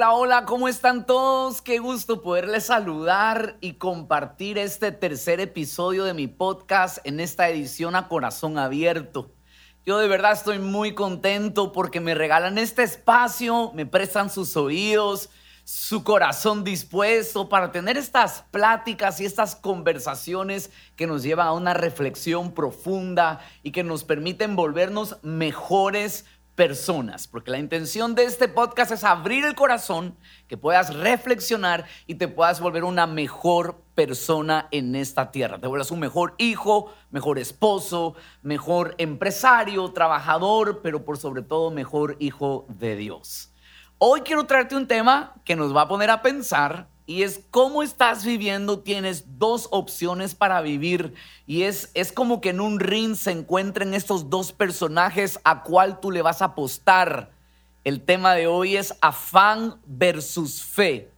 Hola, hola, ¿cómo están todos? Qué gusto poderles saludar y compartir este tercer episodio de mi podcast en esta edición a corazón abierto. Yo de verdad estoy muy contento porque me regalan este espacio, me prestan sus oídos, su corazón dispuesto para tener estas pláticas y estas conversaciones que nos llevan a una reflexión profunda y que nos permiten volvernos mejores personas, porque la intención de este podcast es abrir el corazón, que puedas reflexionar y te puedas volver una mejor persona en esta tierra. Te vuelvas un mejor hijo, mejor esposo, mejor empresario, trabajador, pero por sobre todo mejor hijo de Dios. Hoy quiero traerte un tema que nos va a poner a pensar y es cómo estás viviendo. Tienes dos opciones para vivir y es, es como que en un ring se encuentren estos dos personajes a cuál tú le vas a apostar. El tema de hoy es afán versus fe.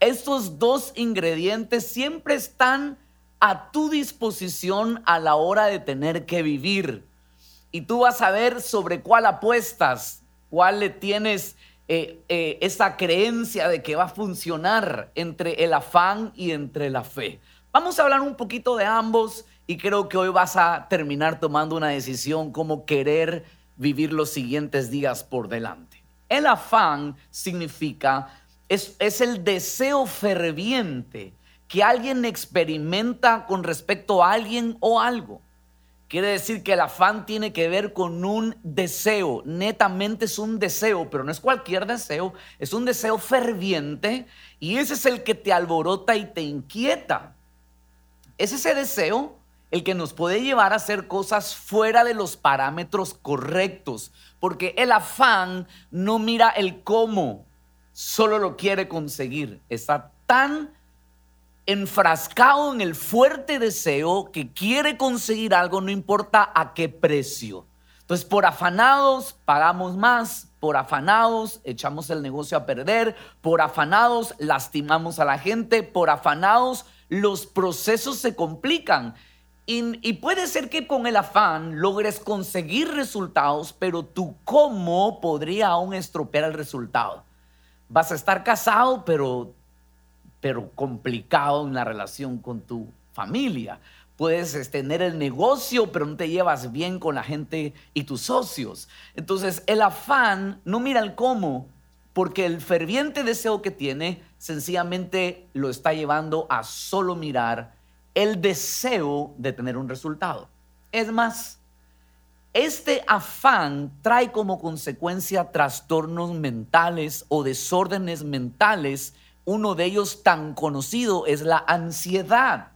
Estos dos ingredientes siempre están a tu disposición a la hora de tener que vivir. Y tú vas a ver sobre cuál apuestas, cuál le tienes eh, eh, esa creencia de que va a funcionar entre el afán y entre la fe. Vamos a hablar un poquito de ambos y creo que hoy vas a terminar tomando una decisión como querer vivir los siguientes días por delante. El afán significa, es, es el deseo ferviente que alguien experimenta con respecto a alguien o algo. Quiere decir que el afán tiene que ver con un deseo, netamente es un deseo, pero no es cualquier deseo, es un deseo ferviente y ese es el que te alborota y te inquieta. Es ese deseo el que nos puede llevar a hacer cosas fuera de los parámetros correctos, porque el afán no mira el cómo, solo lo quiere conseguir. Está tan enfrascado en el fuerte deseo que quiere conseguir algo, no importa a qué precio. Entonces, por afanados pagamos más, por afanados echamos el negocio a perder, por afanados lastimamos a la gente, por afanados los procesos se complican. Y, puede ser que con el afán logres conseguir resultados, pero tu cómo podría aún estropear el resultado. Vas a estar casado, pero pero complicado en la relación con tu familia. Puedes tener el negocio, pero no te llevas bien con la gente y tus socios. Entonces, el afán no mira el cómo, porque el ferviente deseo que tiene sencillamente lo está llevando a solo mirar el deseo de tener un resultado. Es más, este afán trae como consecuencia trastornos mentales o desórdenes mentales uno de ellos tan conocido es la ansiedad.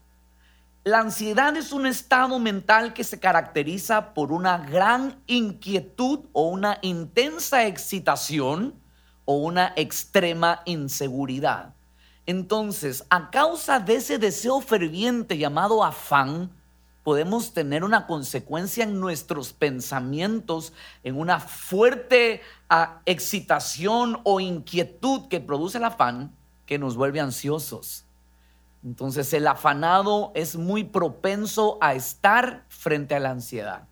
La ansiedad es un estado mental que se caracteriza por una gran inquietud o una intensa excitación o una extrema inseguridad. Entonces, a causa de ese deseo ferviente llamado afán, podemos tener una consecuencia en nuestros pensamientos, en una fuerte ah, excitación o inquietud que produce el afán, que nos vuelve ansiosos. Entonces el afanado es muy propenso a estar frente a la ansiedad.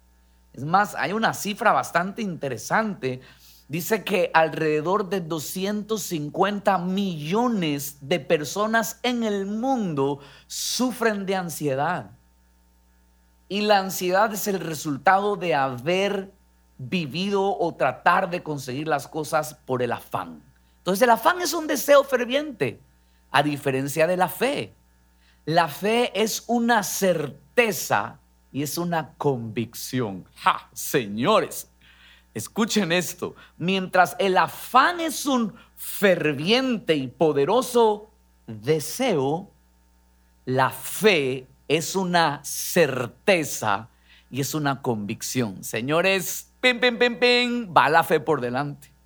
Es más, hay una cifra bastante interesante. Dice que alrededor de 250 millones de personas en el mundo sufren de ansiedad. Y la ansiedad es el resultado de haber vivido o tratar de conseguir las cosas por el afán. Entonces el afán es un deseo ferviente, a diferencia de la fe. La fe es una certeza y es una convicción. ¡Ja! Señores, escuchen esto. Mientras el afán es un ferviente y poderoso deseo, la fe es una certeza y es una convicción. Señores, pim, pim, pim, pim, va la fe por delante.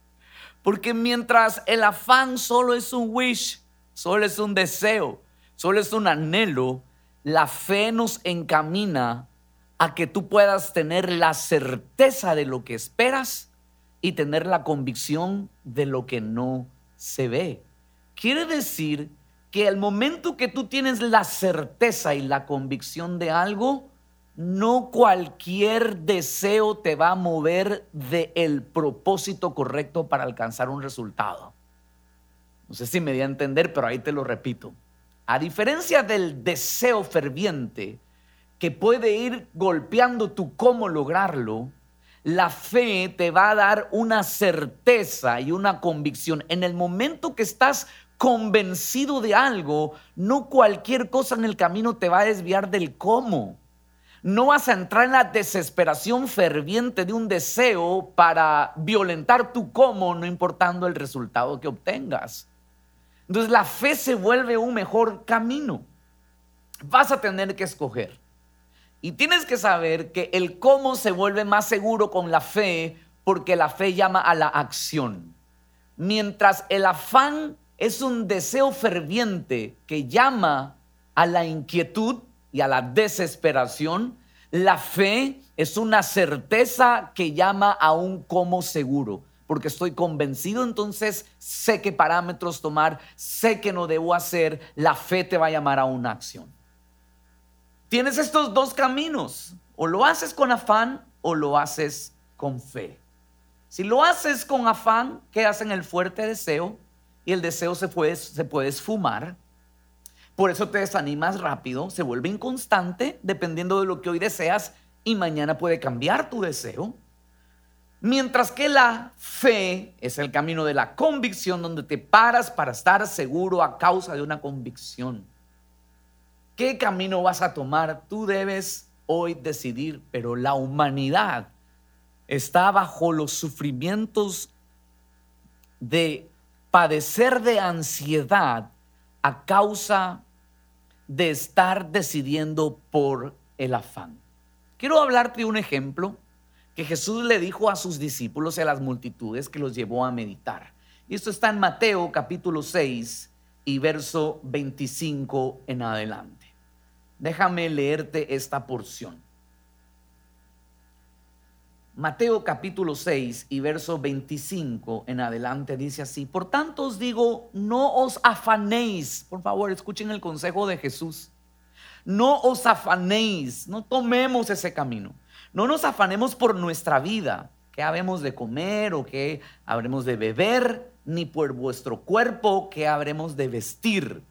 Porque mientras el afán solo es un wish, solo es un deseo, solo es un anhelo, la fe nos encamina a que tú puedas tener la certeza de lo que esperas y tener la convicción de lo que no se ve. Quiere decir que el momento que tú tienes la certeza y la convicción de algo, no cualquier deseo te va a mover del el propósito correcto para alcanzar un resultado. No sé si me di a entender, pero ahí te lo repito. A diferencia del deseo ferviente que puede ir golpeando tu cómo lograrlo, la fe te va a dar una certeza y una convicción. En el momento que estás convencido de algo, no cualquier cosa en el camino te va a desviar del cómo. No vas a entrar en la desesperación ferviente de un deseo para violentar tu cómo, no importando el resultado que obtengas. Entonces la fe se vuelve un mejor camino. Vas a tener que escoger. Y tienes que saber que el cómo se vuelve más seguro con la fe porque la fe llama a la acción. Mientras el afán es un deseo ferviente que llama a la inquietud y a la desesperación, la fe es una certeza que llama a un cómo seguro, porque estoy convencido, entonces sé qué parámetros tomar, sé que no debo hacer, la fe te va a llamar a una acción. Tienes estos dos caminos, o lo haces con afán o lo haces con fe. Si lo haces con afán, quedas en el fuerte deseo y el deseo se puede, se puede esfumar. Por eso te desanimas rápido, se vuelve inconstante dependiendo de lo que hoy deseas y mañana puede cambiar tu deseo. Mientras que la fe es el camino de la convicción donde te paras para estar seguro a causa de una convicción. ¿Qué camino vas a tomar? Tú debes hoy decidir, pero la humanidad está bajo los sufrimientos de padecer de ansiedad a causa de estar decidiendo por el afán. Quiero hablarte de un ejemplo que Jesús le dijo a sus discípulos y a las multitudes que los llevó a meditar. Y esto está en Mateo capítulo 6 y verso 25 en adelante. Déjame leerte esta porción. Mateo capítulo 6 y verso 25 en adelante dice así, por tanto os digo, no os afanéis, por favor escuchen el consejo de Jesús, no os afanéis, no tomemos ese camino, no nos afanemos por nuestra vida, que habemos de comer o que habremos de beber, ni por vuestro cuerpo que habremos de vestir,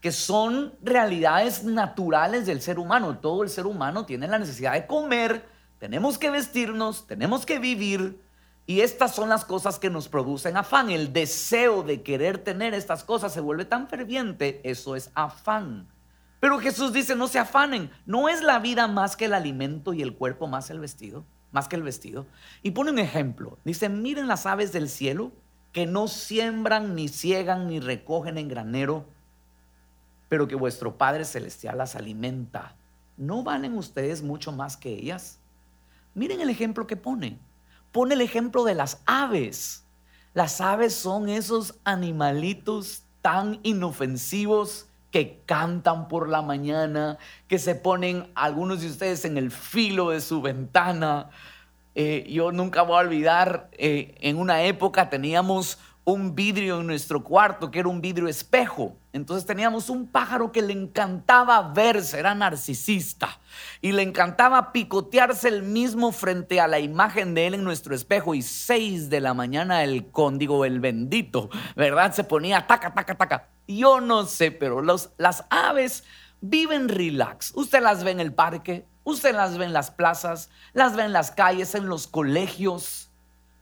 que son realidades naturales del ser humano, todo el ser humano tiene la necesidad de comer, tenemos que vestirnos, tenemos que vivir. Y estas son las cosas que nos producen afán. El deseo de querer tener estas cosas se vuelve tan ferviente, eso es afán. Pero Jesús dice, no se afanen, no es la vida más que el alimento y el cuerpo más el vestido, más que el vestido. Y pone un ejemplo, dice, miren las aves del cielo que no siembran, ni ciegan, ni recogen en granero, pero que vuestro Padre Celestial las alimenta. ¿No valen ustedes mucho más que ellas? Miren el ejemplo que pone. Pone el ejemplo de las aves. Las aves son esos animalitos tan inofensivos que cantan por la mañana, que se ponen algunos de ustedes en el filo de su ventana. Eh, yo nunca voy a olvidar, eh, en una época teníamos un vidrio en nuestro cuarto, que era un vidrio espejo. Entonces teníamos un pájaro que le encantaba verse, era narcisista, y le encantaba picotearse el mismo frente a la imagen de él en nuestro espejo. Y seis de la mañana el cóndigo, el bendito, ¿verdad? Se ponía taca, taca, taca. Yo no sé, pero los, las aves viven relax. Usted las ve en el parque, usted las ve en las plazas, las ve en las calles, en los colegios.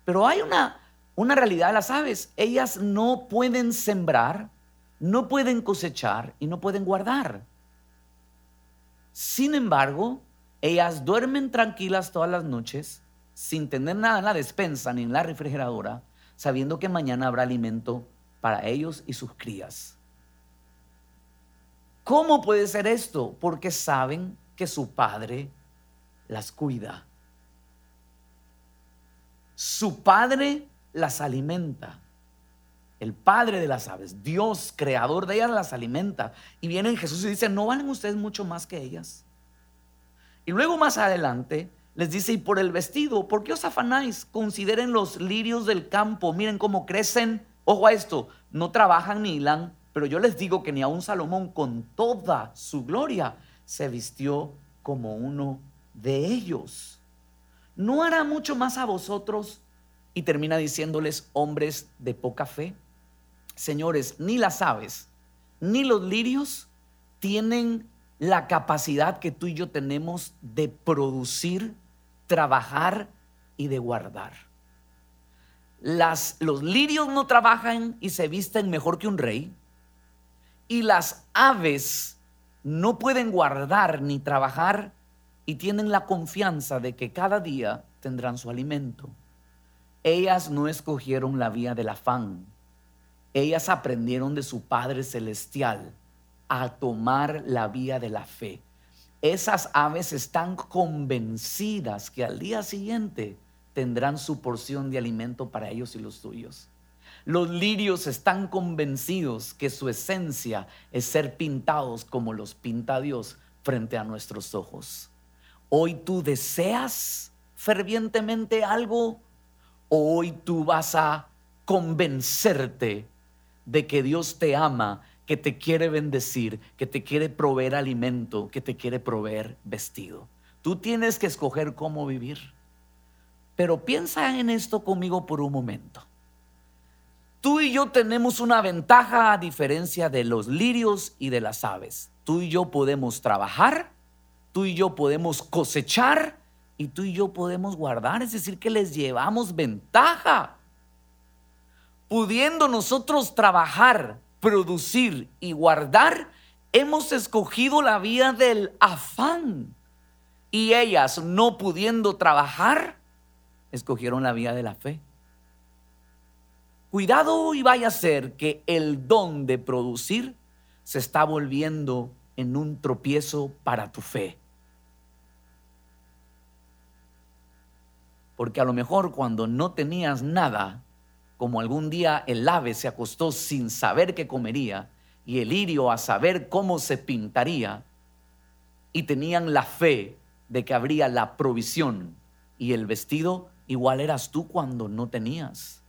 Pero hay una una realidad de las aves. Ellas no pueden sembrar, no pueden cosechar y no pueden guardar. Sin embargo, ellas duermen tranquilas todas las noches sin tener nada en la despensa ni en la refrigeradora, sabiendo que mañana habrá alimento para ellos y sus crías. ¿Cómo puede ser esto? Porque saben que su padre las cuida. Su padre las alimenta. El padre de las aves, Dios, creador de ellas, las alimenta. Y viene Jesús y dice, ¿no valen ustedes mucho más que ellas? Y luego más adelante les dice, y por el vestido, ¿por qué os afanáis? Consideren los lirios del campo, miren cómo crecen. Ojo a esto, no trabajan ni hilan, pero yo les digo que ni aun Salomón con toda su gloria se vistió como uno de ellos. ¿No hará mucho más a vosotros y termina diciéndoles hombres de poca fe. señores, ni las aves, ni los lirios tienen la capacidad que tú y yo tenemos de producir, trabajar y de guardar. Las, los lirios no trabajan y se visten mejor que un rey. Y las aves no pueden guardar ni trabajar y tienen la confianza de que cada día tendrán su alimento. Ellas no escogieron la vía del afán. Ellas aprendieron de su Padre Celestial a tomar la vía de la fe. Esas aves están convencidas que al día siguiente tendrán su porción de alimento para ellos y los suyos. Los lirios están convencidos que su esencia es ser pintados como los pinta Dios frente a nuestros ojos. Hoy tú deseas fervientemente algo hoy tú vas a convencerte de que Dios te ama, que te quiere bendecir, que te quiere proveer alimento, que te quiere proveer vestido. Tú tienes que escoger cómo vivir. Pero piensa en esto conmigo por un momento. Tú y yo tenemos una ventaja a diferencia de los lirios y de las aves. Tú y yo podemos trabajar, tú y yo podemos cosechar y tú y yo podemos guardar. Es decir, que les llevamos ventaja. Pudiendo nosotros trabajar, producir y guardar, hemos escogido la vía del afán. Y ellas, no pudiendo trabajar, escogieron la vía de la fe. Cuidado y vaya a ser que el don de producir se está volviendo en un tropiezo para tu fe. Porque a lo mejor cuando no tenías nada, como algún día el ave se acostó sin saber qué comería y el lirio a saber cómo se pintaría, y tenían la fe de que habría la provisión y el vestido, igual eras tú cuando no tenías.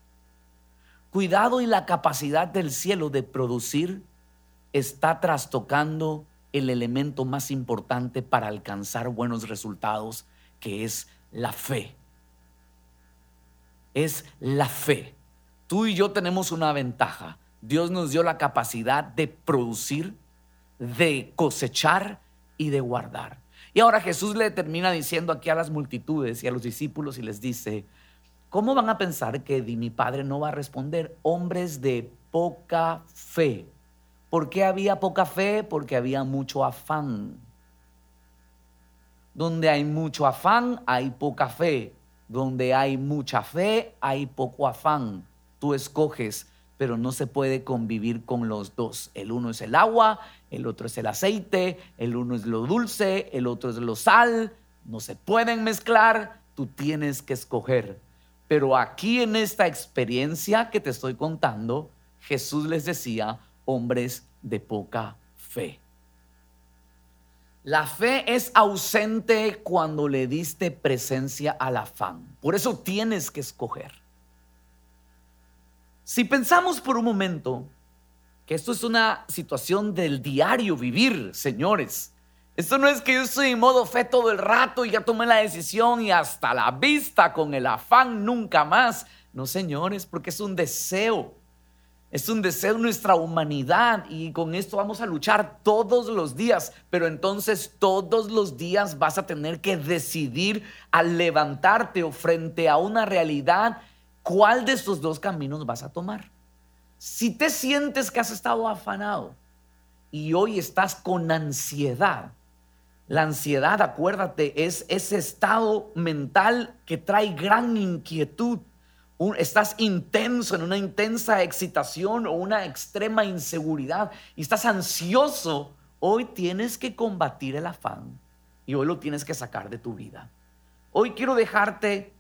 Cuidado y la capacidad del cielo de producir está trastocando el elemento más importante para alcanzar buenos resultados, que es la fe. Es la fe. Tú y yo tenemos una ventaja. Dios nos dio la capacidad de producir, de cosechar y de guardar. Y ahora Jesús le termina diciendo aquí a las multitudes y a los discípulos y les dice, ¿Cómo van a pensar que mi padre no va a responder? Hombres de poca fe. ¿Por qué había poca fe? Porque había mucho afán. Donde hay mucho afán, hay poca fe. Donde hay mucha fe, hay poco afán. Tú escoges, pero no se puede convivir con los dos. El uno es el agua, el otro es el aceite, el uno es lo dulce, el otro es lo sal. No se pueden mezclar, tú tienes que escoger. Pero aquí en esta experiencia que te estoy contando, Jesús les decía, hombres de poca fe. La fe es ausente cuando le diste presencia al afán. Por eso tienes que escoger. Si pensamos por un momento que esto es una situación del diario vivir, señores, esto no es que yo estoy modo fe todo el rato y ya tomé la decisión y hasta la vista con el afán nunca más. No, señores, porque es un deseo. Es un deseo de nuestra humanidad y con esto vamos a luchar todos los días, pero entonces todos los días vas a tener que decidir al levantarte o frente a una realidad cuál de estos dos caminos vas a tomar. Si te sientes que has estado afanado y hoy estás con ansiedad, la ansiedad, acuérdate, es ese estado mental que trae gran inquietud. Estás intenso en una intensa excitación o una extrema inseguridad y estás ansioso. Hoy tienes que combatir el afán y hoy lo tienes que sacar de tu vida. Hoy quiero dejarte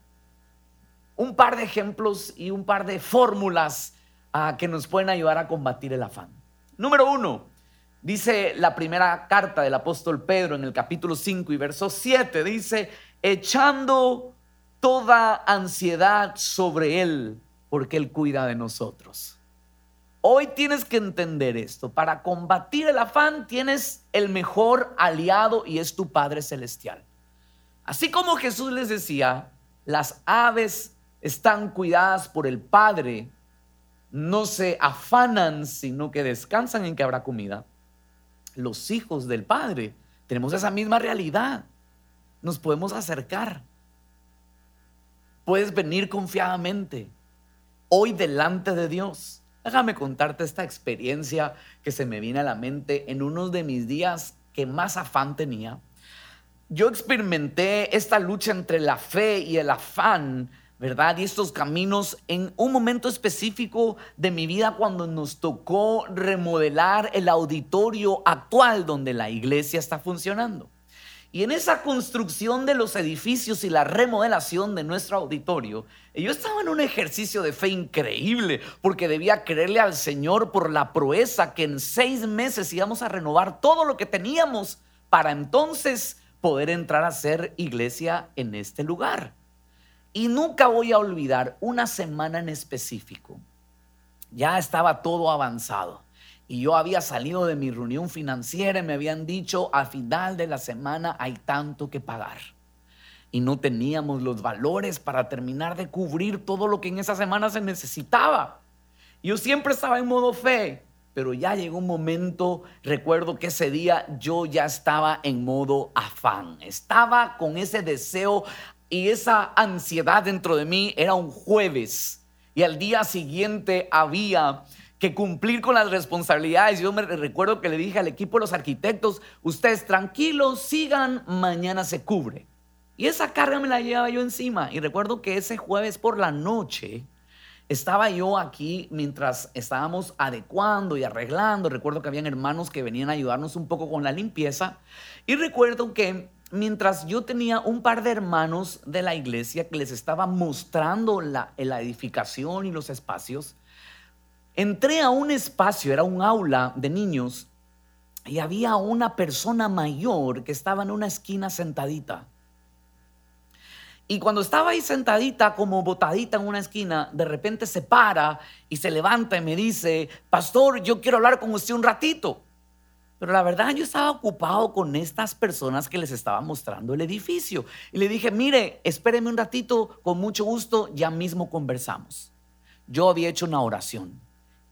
un par de ejemplos y un par de fórmulas ah, que nos pueden ayudar a combatir el afán. Número uno, Dice la primera carta del apóstol Pedro en el capítulo 5 y verso 7, dice, echando toda ansiedad sobre Él, porque Él cuida de nosotros. Hoy tienes que entender esto. Para combatir el afán tienes el mejor aliado y es tu Padre Celestial. Así como Jesús les decía, las aves están cuidadas por el Padre no se afanan, sino que descansan en que habrá comida. Los hijos del Padre tenemos esa misma realidad. Nos podemos acercar. Puedes venir confiadamente hoy delante de Dios. Déjame contarte esta experiencia que se me viene a la mente en uno de mis días que más afán tenía. Yo experimenté esta lucha entre la fe y el afán ¿verdad? Y estos caminos en un momento específico de mi vida cuando nos tocó remodelar el auditorio actual donde la iglesia está funcionando. Y en esa construcción de los edificios y la remodelación de nuestro auditorio, yo estaba en un ejercicio de fe increíble porque debía creerle al Señor por la proeza que en seis meses íbamos a renovar todo lo que teníamos para entonces poder entrar a ser iglesia en este lugar. Y nunca voy a olvidar una semana en específico. Ya estaba todo avanzado. Y yo había salido de mi reunión financiera y me habían dicho, al final de la semana hay tanto que pagar. Y no teníamos los valores para terminar de cubrir todo lo que en esa semana se necesitaba. Yo siempre estaba en modo fe, pero ya llegó un momento, recuerdo que ese día yo ya estaba en modo afán, estaba con ese deseo y esa ansiedad dentro de mí era un jueves y al día siguiente había que cumplir con las responsabilidades. Yo me recuerdo que le dije al equipo de los arquitectos, ustedes tranquilos, sigan, mañana se cubre. Y esa carga me la llevaba yo encima. Y recuerdo que ese jueves por la noche estaba yo aquí mientras estábamos adecuando y arreglando. Recuerdo que habían hermanos que venían a ayudarnos un poco con la limpieza. Y recuerdo que mientras yo tenía un par de hermanos de la iglesia que les estaba mostrando la, la edificación y los espacios, entré a un espacio, era un aula de niños, y había una persona mayor que estaba en una esquina sentadita. Y cuando estaba ahí sentadita, como botadita en una esquina, de repente se para y se levanta y me dice, pastor, yo quiero hablar con usted un ratito. Pero la verdad yo estaba ocupado con estas personas que les estaba mostrando el edificio. Y le dije, mire, espéreme un ratito, con mucho gusto, ya mismo conversamos. Yo había hecho una oración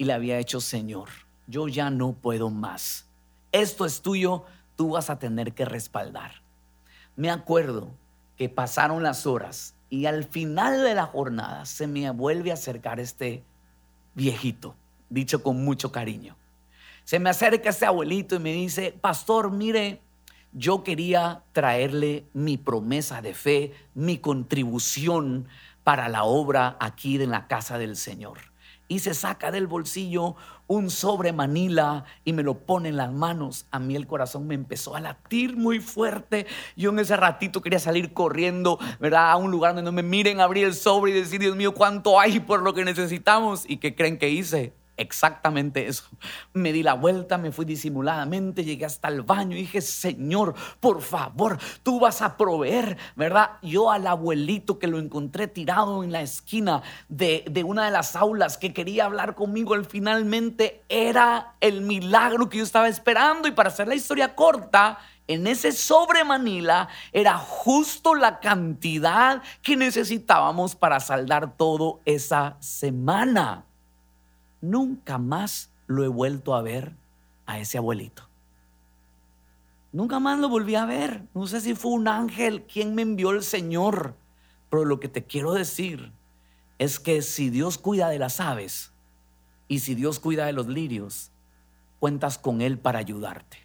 y le había hecho, Señor, yo ya no puedo más. Esto es tuyo, tú vas a tener que respaldar. Me acuerdo que pasaron las horas y al final de la jornada se me vuelve a acercar este viejito, dicho con mucho cariño. Se me acerca este abuelito y me dice, pastor, mire, yo quería traerle mi promesa de fe, mi contribución para la obra aquí en la casa del Señor. Y se saca del bolsillo un sobre Manila y me lo pone en las manos. A mí el corazón me empezó a latir muy fuerte. Yo en ese ratito quería salir corriendo, ¿verdad? A un lugar donde no me miren, abrir el sobre y decir, Dios mío, ¿cuánto hay por lo que necesitamos? ¿Y qué creen que hice? Exactamente eso. Me di la vuelta, me fui disimuladamente, llegué hasta el baño y dije, Señor, por favor, tú vas a proveer, ¿verdad? Yo al abuelito que lo encontré tirado en la esquina de, de una de las aulas que quería hablar conmigo, él finalmente era el milagro que yo estaba esperando. Y para hacer la historia corta, en ese sobre Manila era justo la cantidad que necesitábamos para saldar todo esa semana nunca más lo he vuelto a ver a ese abuelito. Nunca más lo volví a ver. No sé si fue un ángel quien me envió el Señor. Pero lo que te quiero decir es que si Dios cuida de las aves y si Dios cuida de los lirios, cuentas con Él para ayudarte.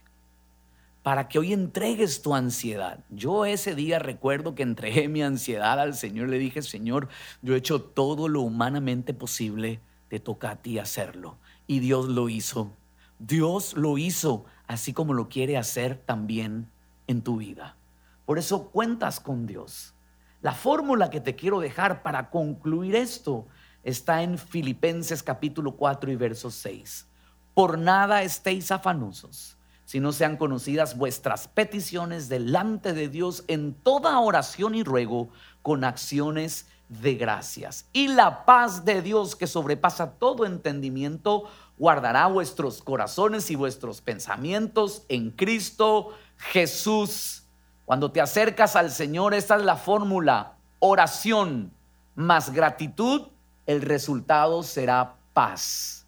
Para que hoy entregues tu ansiedad. Yo ese día recuerdo que entregué mi ansiedad al Señor. Le dije, Señor, yo he hecho todo lo humanamente posible te toca a ti hacerlo. Y Dios lo hizo. Dios lo hizo así como lo quiere hacer también en tu vida. Por eso cuentas con Dios. La fórmula que te quiero dejar para concluir esto está en Filipenses capítulo 4 y verso 6. Por nada estéis afanosos, si no sean conocidas vuestras peticiones delante de Dios en toda oración y ruego con acciones de gracias. Y la paz de Dios que sobrepasa todo entendimiento, guardará vuestros corazones y vuestros pensamientos en Cristo Jesús. Cuando te acercas al Señor, esta es la fórmula, oración más gratitud, el resultado será paz.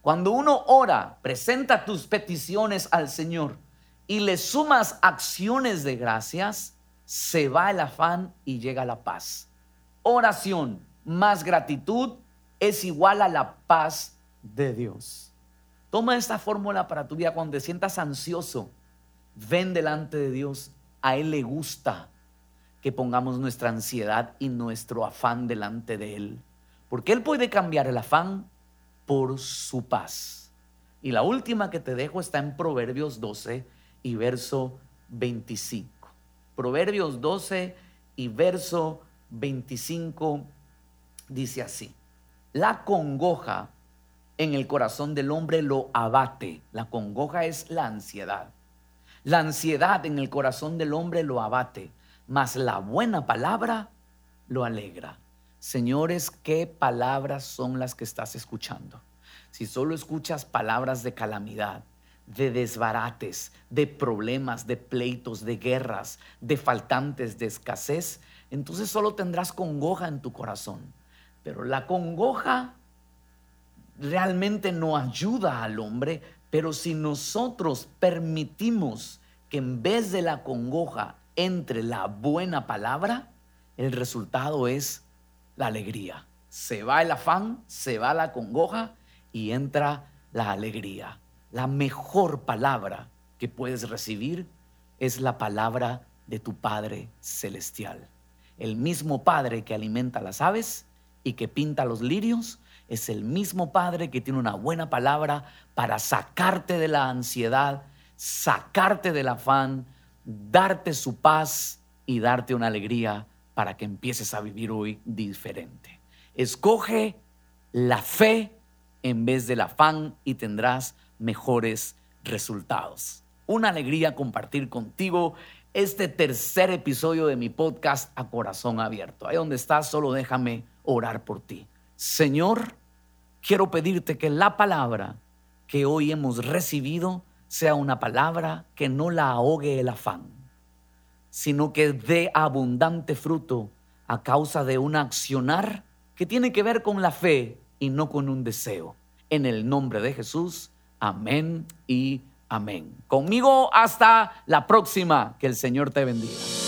Cuando uno ora, presenta tus peticiones al Señor y le sumas acciones de gracias, se va el afán y llega la paz. Oración más gratitud es igual a la paz de Dios. Toma esta fórmula para tu vida cuando te sientas ansioso. Ven delante de Dios. A Él le gusta que pongamos nuestra ansiedad y nuestro afán delante de Él. Porque Él puede cambiar el afán por su paz. Y la última que te dejo está en Proverbios 12 y verso 25. Proverbios 12 y verso 25 dice así. La congoja en el corazón del hombre lo abate. La congoja es la ansiedad. La ansiedad en el corazón del hombre lo abate, mas la buena palabra lo alegra. Señores, ¿qué palabras son las que estás escuchando? Si solo escuchas palabras de calamidad, de desbarates, de problemas, de pleitos, de guerras, de faltantes, de escasez, entonces solo tendrás congoja en tu corazón. Pero la congoja realmente no ayuda al hombre, pero si nosotros permitimos que en vez de la congoja entre la buena palabra, el resultado es la alegría. Se va el afán, se va la congoja y entra la alegría. La mejor palabra que puedes recibir es la palabra de tu Padre Celestial. El mismo Padre que alimenta las aves y que pinta los lirios, es el mismo Padre que tiene una buena palabra para sacarte de la ansiedad, sacarte del afán, darte su paz y darte una alegría para que empieces a vivir hoy diferente. Escoge la fe en vez del afán y tendrás mejores resultados. Una alegría compartir contigo este tercer episodio de mi podcast a corazón abierto. Ahí donde estás, solo déjame orar por ti. Señor, quiero pedirte que la palabra que hoy hemos recibido sea una palabra que no la ahogue el afán, sino que dé abundante fruto a causa de un accionar que tiene que ver con la fe y no con un deseo. En el nombre de Jesús, amén y amén. Conmigo hasta la próxima. Que el Señor te bendiga.